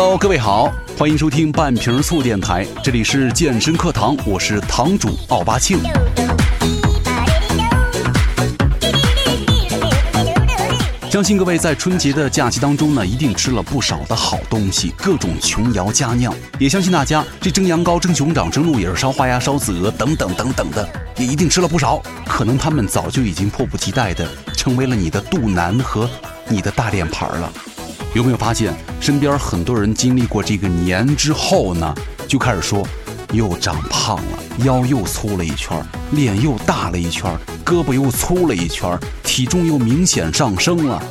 Hello，各位好，欢迎收听半瓶醋电台，这里是健身课堂，我是堂主奥巴庆。相信各位在春节的假期当中呢，一定吃了不少的好东西，各种琼瑶佳酿。也相信大家这蒸羊羔、蒸熊掌、蒸鹿尾、烧花鸭、烧子鹅等等等等的，也一定吃了不少。可能他们早就已经迫不及待的成为了你的肚腩和你的大脸盘了。有没有发现，身边很多人经历过这个年之后呢，就开始说，又长胖了，腰又粗了一圈，脸又大了一圈，胳膊又粗了一圈，体重又明显上升了。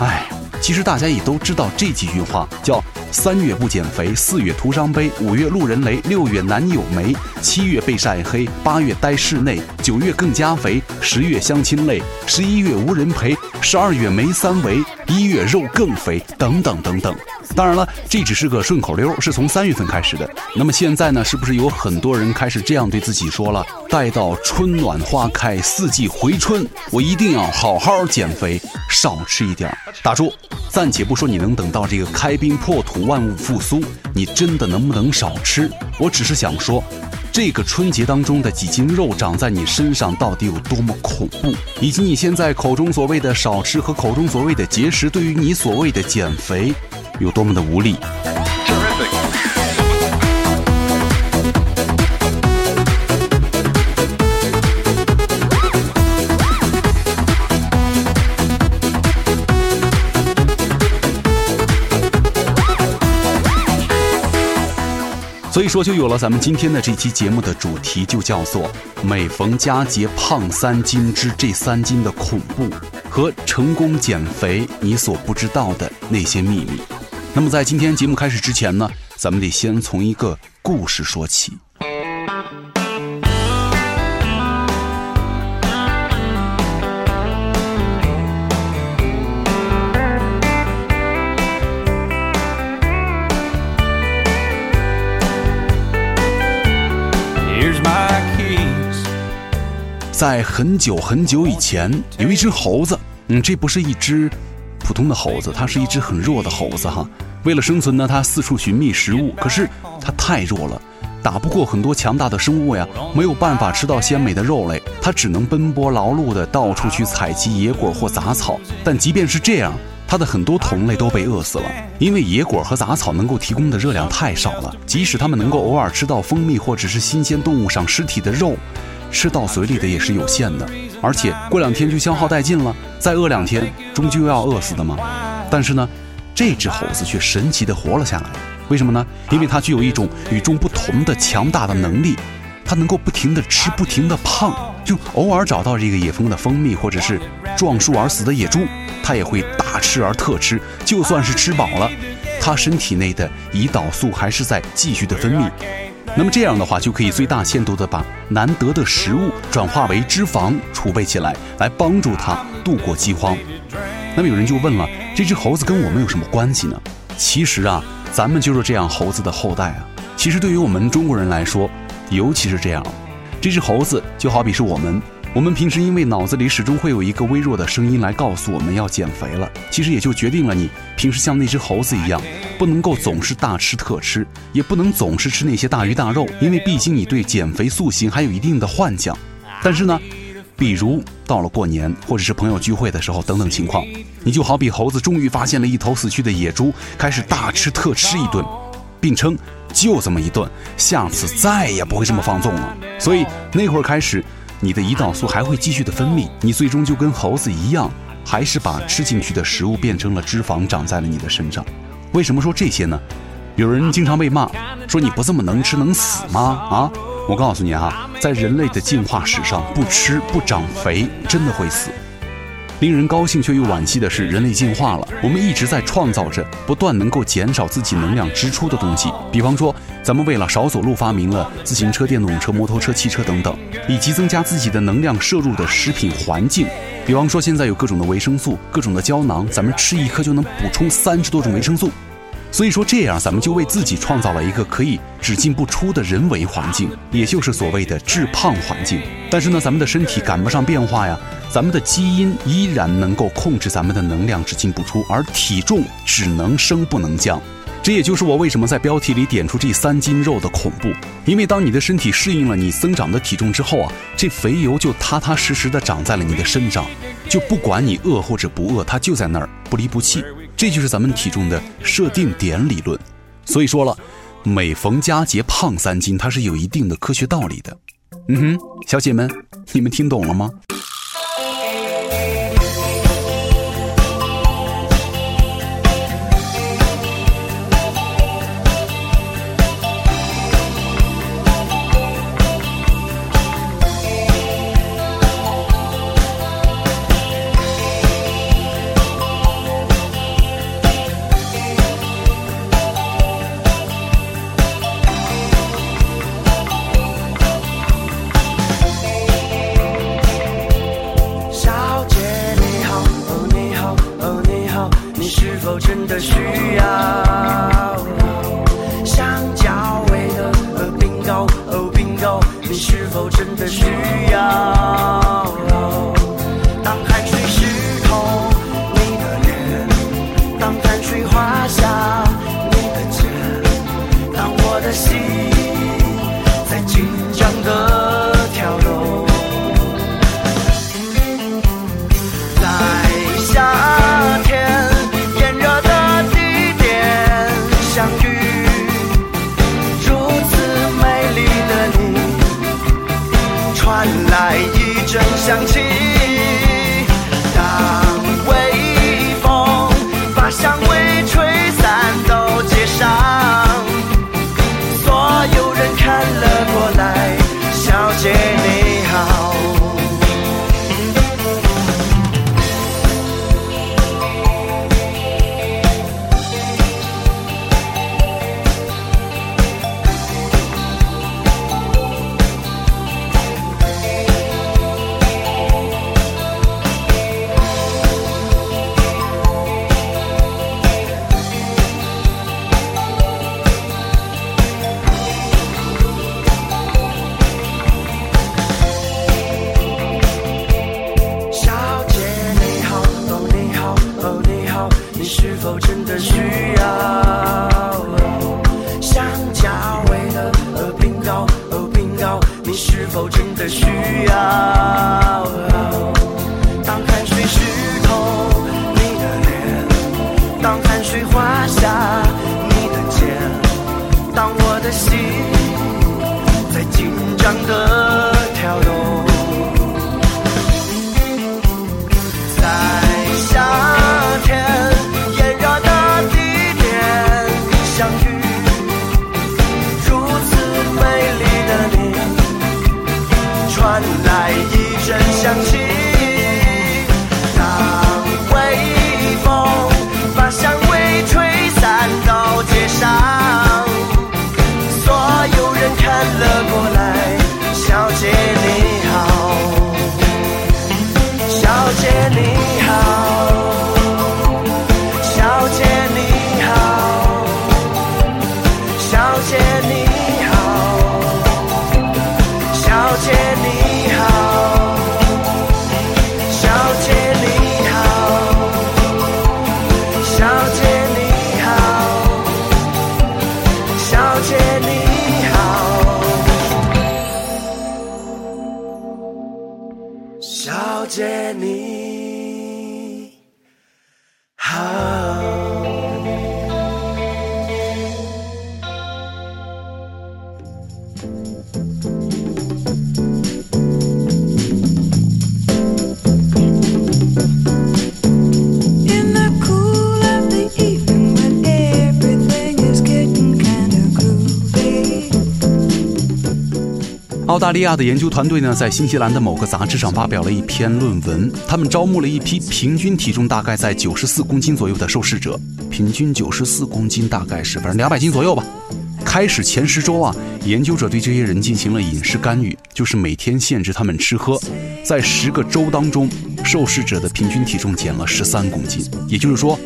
哎，其实大家也都知道这几句话，叫三月不减肥，四月徒伤悲，五月路人雷，六月男友没，七月被晒黑，八月待室内，九月更加肥，十月相亲累，十一月无人陪，十二月没三围。一月肉更肥，等等等等。当然了，这只是个顺口溜，是从三月份开始的。那么现在呢，是不是有很多人开始这样对自己说了？待到春暖花开，四季回春，我一定要好好减肥，少吃一点。打住，暂且不说你能等到这个开冰破土，万物复苏，你真的能不能少吃？我只是想说。这个春节当中的几斤肉长在你身上到底有多么恐怖，以及你现在口中所谓的少吃和口中所谓的节食，对于你所谓的减肥有多么的无力。所以说，就有了咱们今天的这期节目的主题，就叫做“每逢佳节胖三斤之这三斤的恐怖和成功减肥你所不知道的那些秘密”。那么，在今天节目开始之前呢，咱们得先从一个故事说起。在很久很久以前，有一只猴子。嗯，这不是一只普通的猴子，它是一只很弱的猴子哈。为了生存呢，它四处寻觅食物。可是它太弱了，打不过很多强大的生物呀，没有办法吃到鲜美的肉类，它只能奔波劳碌的到处去采集野果或杂草。但即便是这样，它的很多同类都被饿死了，因为野果和杂草能够提供的热量太少了。即使它们能够偶尔吃到蜂蜜或者是新鲜动物上尸体的肉。吃到嘴里的也是有限的，而且过两天就消耗殆尽了，再饿两天终究要饿死的嘛。但是呢，这只猴子却神奇的活了下来，为什么呢？因为它具有一种与众不同的强大的能力，它能够不停的吃，不停的胖，就偶尔找到这个野蜂的蜂蜜，或者是撞树而死的野猪，它也会大吃而特吃。就算是吃饱了，它身体内的胰岛素还是在继续的分泌。那么这样的话，就可以最大限度地把难得的食物转化为脂肪储备起来，来帮助它度过饥荒。那么有人就问了，这只猴子跟我们有什么关系呢？其实啊，咱们就是这样猴子的后代啊。其实对于我们中国人来说，尤其是这样，这只猴子就好比是我们。我们平时因为脑子里始终会有一个微弱的声音来告诉我们要减肥了，其实也就决定了你平时像那只猴子一样，不能够总是大吃特吃，也不能总是吃那些大鱼大肉，因为毕竟你对减肥塑形还有一定的幻想。但是呢，比如到了过年或者是朋友聚会的时候等等情况，你就好比猴子终于发现了一头死去的野猪，开始大吃特吃一顿，并称就这么一顿，下次再也不会这么放纵了。所以那会儿开始。你的胰岛素还会继续的分泌，你最终就跟猴子一样，还是把吃进去的食物变成了脂肪，长在了你的身上。为什么说这些呢？有人经常被骂，说你不这么能吃能死吗？啊，我告诉你啊，在人类的进化史上，不吃不长肥真的会死。令人高兴却又惋惜的是，人类进化了，我们一直在创造着不断能够减少自己能量支出的东西。比方说，咱们为了少走路，发明了自行车、电动车、摩托车、汽车等等，以及增加自己的能量摄入的食品环境。比方说，现在有各种的维生素、各种的胶囊，咱们吃一颗就能补充三十多种维生素。所以说，这样咱们就为自己创造了一个可以只进不出的人为环境，也就是所谓的致胖环境。但是呢，咱们的身体赶不上变化呀，咱们的基因依然能够控制咱们的能量只进不出，而体重只能升不能降。这也就是我为什么在标题里点出这三斤肉的恐怖，因为当你的身体适应了你增长的体重之后啊，这肥油就踏踏实实的长在了你的身上，就不管你饿或者不饿，它就在那儿不离不弃。这就是咱们体重的设定点理论。所以说了，每逢佳节胖三斤，它是有一定的科学道理的。嗯哼，小姐们，你们听懂了吗？是否真的需要？爱已正响起。大澳大利亚的研究团队呢，在新西兰的某个杂志上发表了一篇论文。他们招募了一批平均体重大概在九十四公斤左右的受试者，平均九十四公斤，大概是反正两百斤左右吧。开始前十周啊，研究者对这些人进行了饮食干预，就是每天限制他们吃喝。在十个周当中，受试者的平均体重减了十三公斤，也就是说，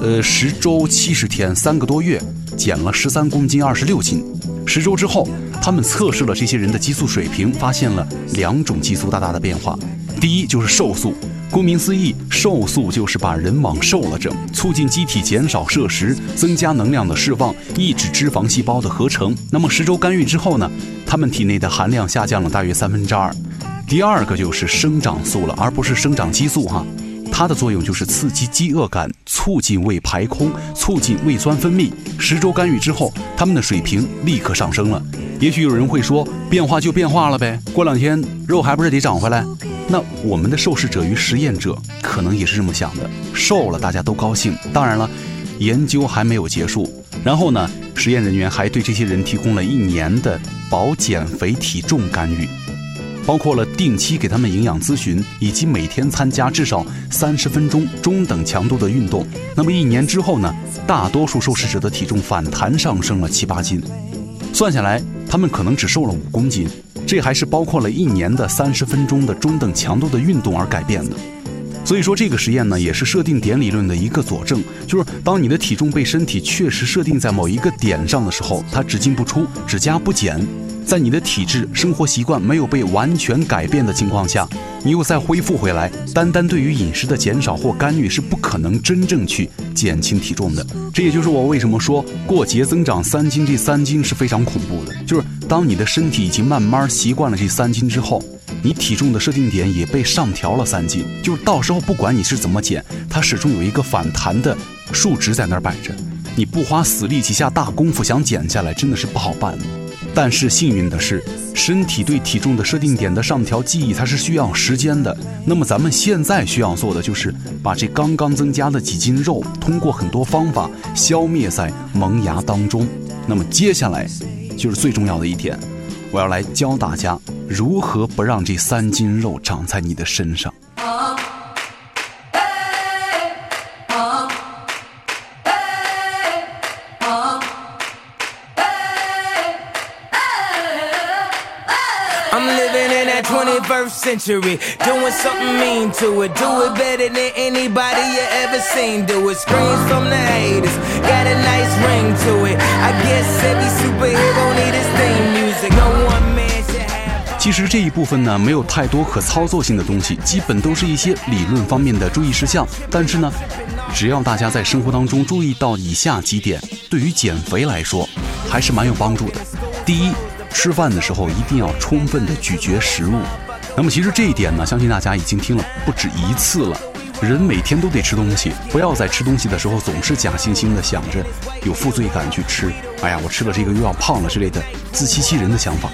呃，十周七十天，三个多月，减了十三公斤，二十六斤。十周之后。他们测试了这些人的激素水平，发现了两种激素大大的变化。第一就是瘦素，顾名思义，瘦素就是把人往瘦了整，促进机体减少摄食，增加能量的释放，抑制脂肪细胞的合成。那么十周干预之后呢，他们体内的含量下降了大约三分之二。第二个就是生长素了，而不是生长激素哈。它的作用就是刺激饥饿感，促进胃排空，促进胃酸分泌。十周干预之后，它们的水平立刻上升了。也许有人会说，变化就变化了呗，过两天肉还不是得长回来？那我们的受试者与实验者可能也是这么想的，瘦了大家都高兴。当然了，研究还没有结束。然后呢，实验人员还对这些人提供了一年的保减肥体重干预。包括了定期给他们营养咨询，以及每天参加至少三十分钟中等强度的运动。那么一年之后呢？大多数受试者的体重反弹上升了七八斤，算下来他们可能只瘦了五公斤。这还是包括了一年的三十分钟的中等强度的运动而改变的。所以说这个实验呢，也是设定点理论的一个佐证，就是当你的体重被身体确实设定在某一个点上的时候，它只进不出，只加不减。在你的体质、生活习惯没有被完全改变的情况下，你又再恢复回来，单单对于饮食的减少或干预是不可能真正去减轻体重的。这也就是我为什么说过节增长三斤，这三斤是非常恐怖的。就是当你的身体已经慢慢习惯了这三斤之后，你体重的设定点也被上调了三斤，就是到时候不管你是怎么减，它始终有一个反弹的数值在那儿摆着。你不花死力气下大功夫想减下来，真的是不好办。但是幸运的是，身体对体重的设定点的上调记忆，它是需要时间的。那么咱们现在需要做的就是把这刚刚增加的几斤肉，通过很多方法消灭在萌芽当中。那么接下来就是最重要的一点，我要来教大家如何不让这三斤肉长在你的身上。I'm living in that 21st century. Doing something mean to it. Do it better than anybody you ever seen. Do it. Screams from the haters. Got a nice ring to it. I guess every superhero need his theme music. No one man should have. 其实这一部分呢，没有太多可操作性的东西，基本都是一些理论方面的注意事项。但是呢，只要大家在生活当中注意到以下几点，对于减肥来说还是蛮有帮助的。第一，吃饭的时候一定要充分的咀嚼食物。那么其实这一点呢，相信大家已经听了不止一次了。人每天都得吃东西，不要在吃东西的时候总是假惺惺的想着有负罪感去吃。哎呀，我吃了这个又要胖了之类的自欺欺人的想法，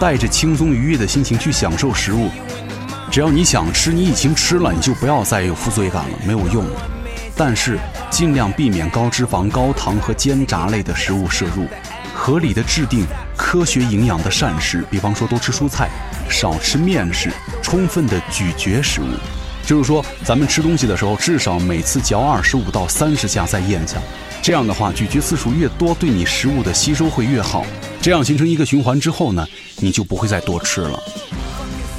带着轻松愉悦的心情去享受食物。只要你想吃，你已经吃了，你就不要再有负罪感了，没有用。但是尽量避免高脂肪、高糖和煎炸类的食物摄入，合理的制定科学营养的膳食，比方说多吃蔬菜。少吃面食，充分的咀嚼食物，就是说，咱们吃东西的时候，至少每次嚼二十五到三十下再咽下。这样的话，咀嚼次数越多，对你食物的吸收会越好。这样形成一个循环之后呢，你就不会再多吃了。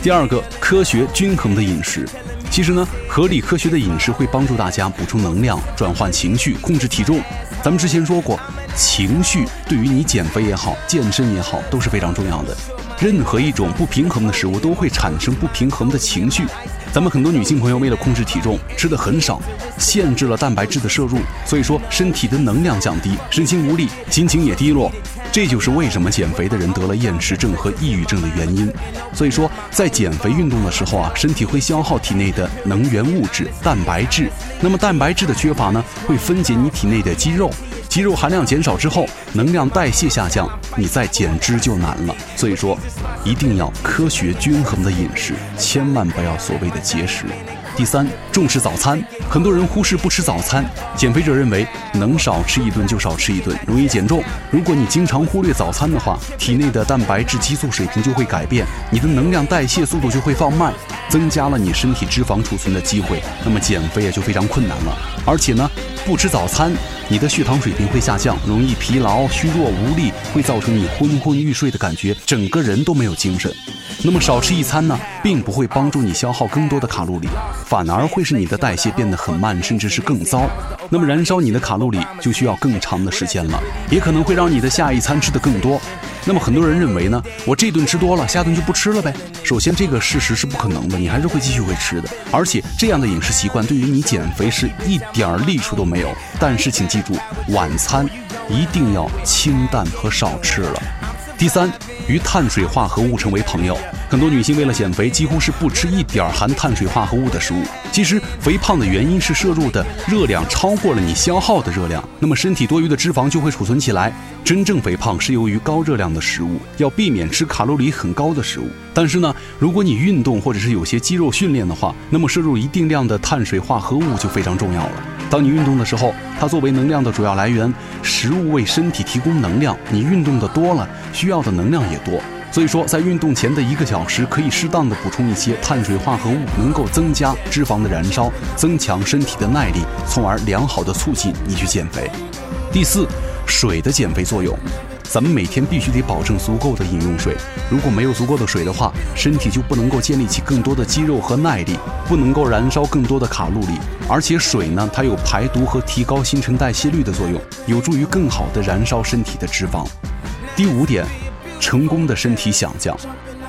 第二个，科学均衡的饮食。其实呢，合理科学的饮食会帮助大家补充能量、转换情绪、控制体重。咱们之前说过，情绪对于你减肥也好、健身也好都是非常重要的。任何一种不平衡的食物都会产生不平衡的情绪。咱们很多女性朋友为了控制体重，吃的很少，限制了蛋白质的摄入，所以说身体的能量降低，身心无力，心情也低落。这就是为什么减肥的人得了厌食症和抑郁症的原因。所以说，在减肥运动的时候啊，身体会消耗体内的能源物质蛋白质。那么蛋白质的缺乏呢，会分解你体内的肌肉。肌肉含量减少之后，能量代谢下降，你再减脂就难了。所以说，一定要科学均衡的饮食，千万不要所谓的节食。第三，重视早餐。很多人忽视不吃早餐，减肥者认为能少吃一顿就少吃一顿，容易减重。如果你经常忽略早餐的话，体内的蛋白质激素水平就会改变，你的能量代谢速度就会放慢，增加了你身体脂肪储存的机会，那么减肥也就非常困难了。而且呢，不吃早餐，你的血糖水平会下降，容易疲劳、虚弱、无力，会造成你昏昏欲睡的感觉，整个人都没有精神。那么少吃一餐呢，并不会帮助你消耗更多的卡路里，反而会使你的代谢变得很慢，甚至是更糟。那么燃烧你的卡路里就需要更长的时间了，也可能会让你的下一餐吃的更多。那么很多人认为呢，我这顿吃多了，下顿就不吃了呗。首先，这个事实是不可能的，你还是会继续会吃的。而且这样的饮食习惯对于你减肥是一点儿利处都没有。但是请记住，晚餐一定要清淡和少吃了。第三，与碳水化合物成为朋友。很多女性为了减肥，几乎是不吃一点含碳水化合物的食物。其实，肥胖的原因是摄入的热量超过了你消耗的热量，那么身体多余的脂肪就会储存起来。真正肥胖是由于高热量的食物，要避免吃卡路里很高的食物。但是呢，如果你运动或者是有些肌肉训练的话，那么摄入一定量的碳水化合物就非常重要了。当你运动的时候，它作为能量的主要来源，食物为身体提供能量。你运动的多了，需要的能量也多。所以说，在运动前的一个小时，可以适当的补充一些碳水化合物，能够增加脂肪的燃烧，增强身体的耐力，从而良好的促进你去减肥。第四，水的减肥作用。咱们每天必须得保证足够的饮用水。如果没有足够的水的话，身体就不能够建立起更多的肌肉和耐力，不能够燃烧更多的卡路里。而且水呢，它有排毒和提高新陈代谢率的作用，有助于更好的燃烧身体的脂肪。第五点，成功的身体想象，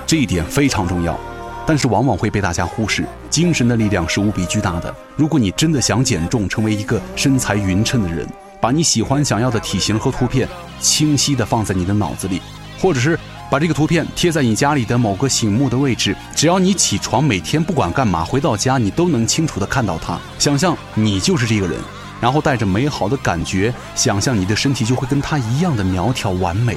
这一点非常重要，但是往往会被大家忽视。精神的力量是无比巨大的。如果你真的想减重，成为一个身材匀称的人。把你喜欢想要的体型和图片清晰的放在你的脑子里，或者是把这个图片贴在你家里的某个醒目的位置。只要你起床，每天不管干嘛，回到家你都能清楚的看到它。想象你就是这个人，然后带着美好的感觉，想象你的身体就会跟他一样的苗条完美，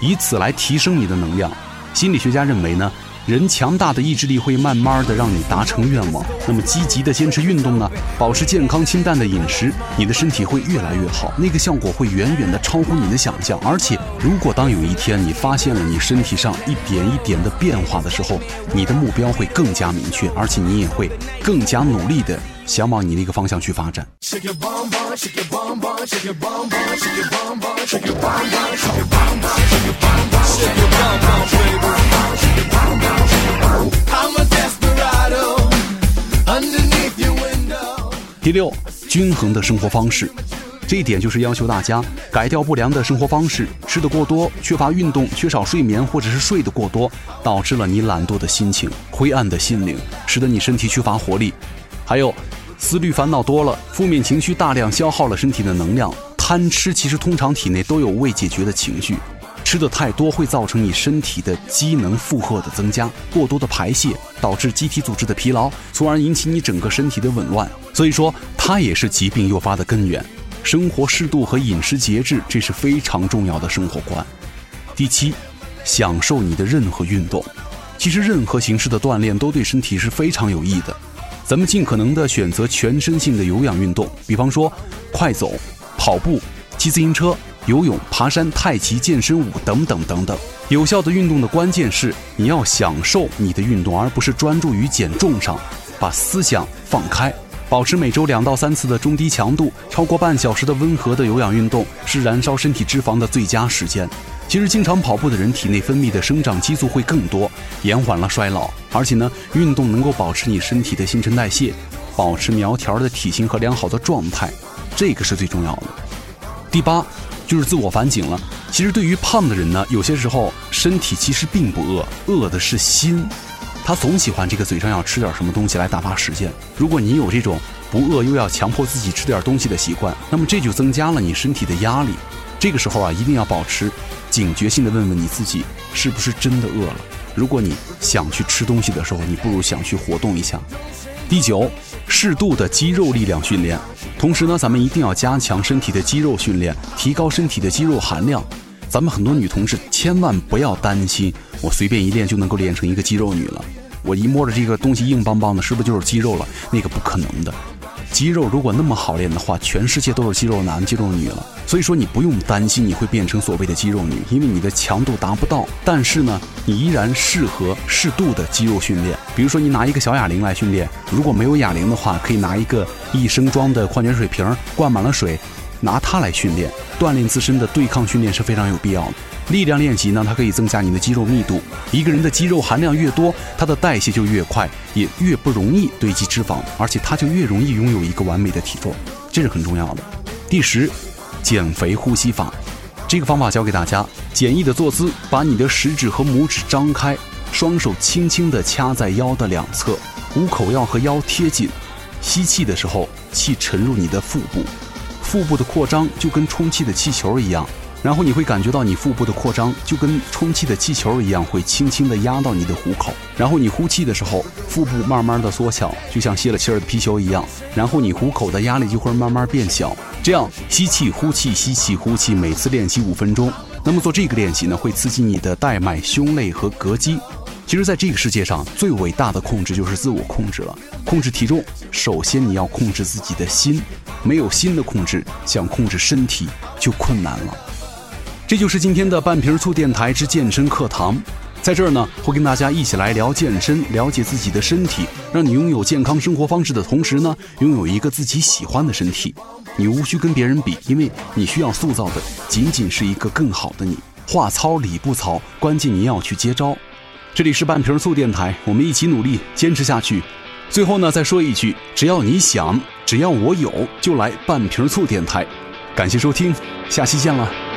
以此来提升你的能量。心理学家认为呢。人强大的意志力会慢慢的让你达成愿望。那么积极的坚持运动呢？保持健康清淡的饮食，你的身体会越来越好，那个效果会远远的超乎你的想象。而且，如果当有一天你发现了你身体上一点一点的变化的时候，你的目标会更加明确，而且你也会更加努力的想往你那个方向去发展。第六，均衡的生活方式，这一点就是要求大家改掉不良的生活方式，吃的过多，缺乏运动，缺少睡眠，或者是睡得过多，导致了你懒惰的心情、灰暗的心灵，使得你身体缺乏活力。还有，思虑烦恼多了，负面情绪大量消耗了身体的能量。贪吃其实通常体内都有未解决的情绪。吃的太多会造成你身体的机能负荷的增加，过多的排泄导致机体组织的疲劳，从而引起你整个身体的紊乱。所以说，它也是疾病诱发的根源。生活适度和饮食节制，这是非常重要的生活观。第七，享受你的任何运动。其实任何形式的锻炼都对身体是非常有益的。咱们尽可能的选择全身性的有氧运动，比方说快走、跑步、骑自行车。游泳、爬山、太极、健身舞等等等等，有效的运动的关键是你要享受你的运动，而不是专注于减重上，把思想放开，保持每周两到三次的中低强度、超过半小时的温和的有氧运动，是燃烧身体脂肪的最佳时间。其实，经常跑步的人体内分泌的生长激素会更多，延缓了衰老。而且呢，运动能够保持你身体的新陈代谢，保持苗条的体型和良好的状态，这个是最重要的。第八。就是自我反省了。其实对于胖的人呢，有些时候身体其实并不饿，饿的是心。他总喜欢这个嘴上要吃点什么东西来打发时间。如果你有这种不饿又要强迫自己吃点东西的习惯，那么这就增加了你身体的压力。这个时候啊，一定要保持警觉性的问问你自己，是不是真的饿了？如果你想去吃东西的时候，你不如想去活动一下。第九，适度的肌肉力量训练。同时呢，咱们一定要加强身体的肌肉训练，提高身体的肌肉含量。咱们很多女同志千万不要担心，我随便一练就能够练成一个肌肉女了。我一摸着这个东西硬邦邦的，是不是就是肌肉了？那个不可能的。肌肉如果那么好练的话，全世界都是肌肉男、肌肉女了。所以说你不用担心你会变成所谓的肌肉女，因为你的强度达不到。但是呢，你依然适合适度的肌肉训练。比如说你拿一个小哑铃来训练，如果没有哑铃的话，可以拿一个一升装的矿泉水瓶，灌满了水，拿它来训练，锻炼自身的对抗训练是非常有必要的。力量练习呢，它可以增加你的肌肉密度。一个人的肌肉含量越多，他的代谢就越快，也越不容易堆积脂肪，而且他就越容易拥有一个完美的体重，这是很重要的。第十，减肥呼吸法。这个方法教给大家：简易的坐姿，把你的食指和拇指张开，双手轻轻地掐在腰的两侧，虎口要和腰贴紧。吸气的时候，气沉入你的腹部，腹部的扩张就跟充气的气球一样。然后你会感觉到你腹部的扩张就跟充气的气球一样，会轻轻地压到你的虎口。然后你呼气的时候，腹部慢慢的缩小，就像泄了气儿的皮球一样。然后你虎口的压力就会慢慢变小。这样吸气呼气吸气呼气，每次练习五分钟。那么做这个练习呢，会刺激你的带脉、胸肋和膈肌。其实，在这个世界上最伟大的控制就是自我控制了。控制体重，首先你要控制自己的心。没有心的控制，想控制身体就困难了。这就是今天的半瓶醋电台之健身课堂，在这儿呢，会跟大家一起来聊健身，了解自己的身体，让你拥有健康生活方式的同时呢，拥有一个自己喜欢的身体。你无需跟别人比，因为你需要塑造的仅仅是一个更好的你。话糙理不糙，关键你要去接招。这里是半瓶醋电台，我们一起努力，坚持下去。最后呢，再说一句，只要你想，只要我有，就来半瓶醋电台。感谢收听，下期见了。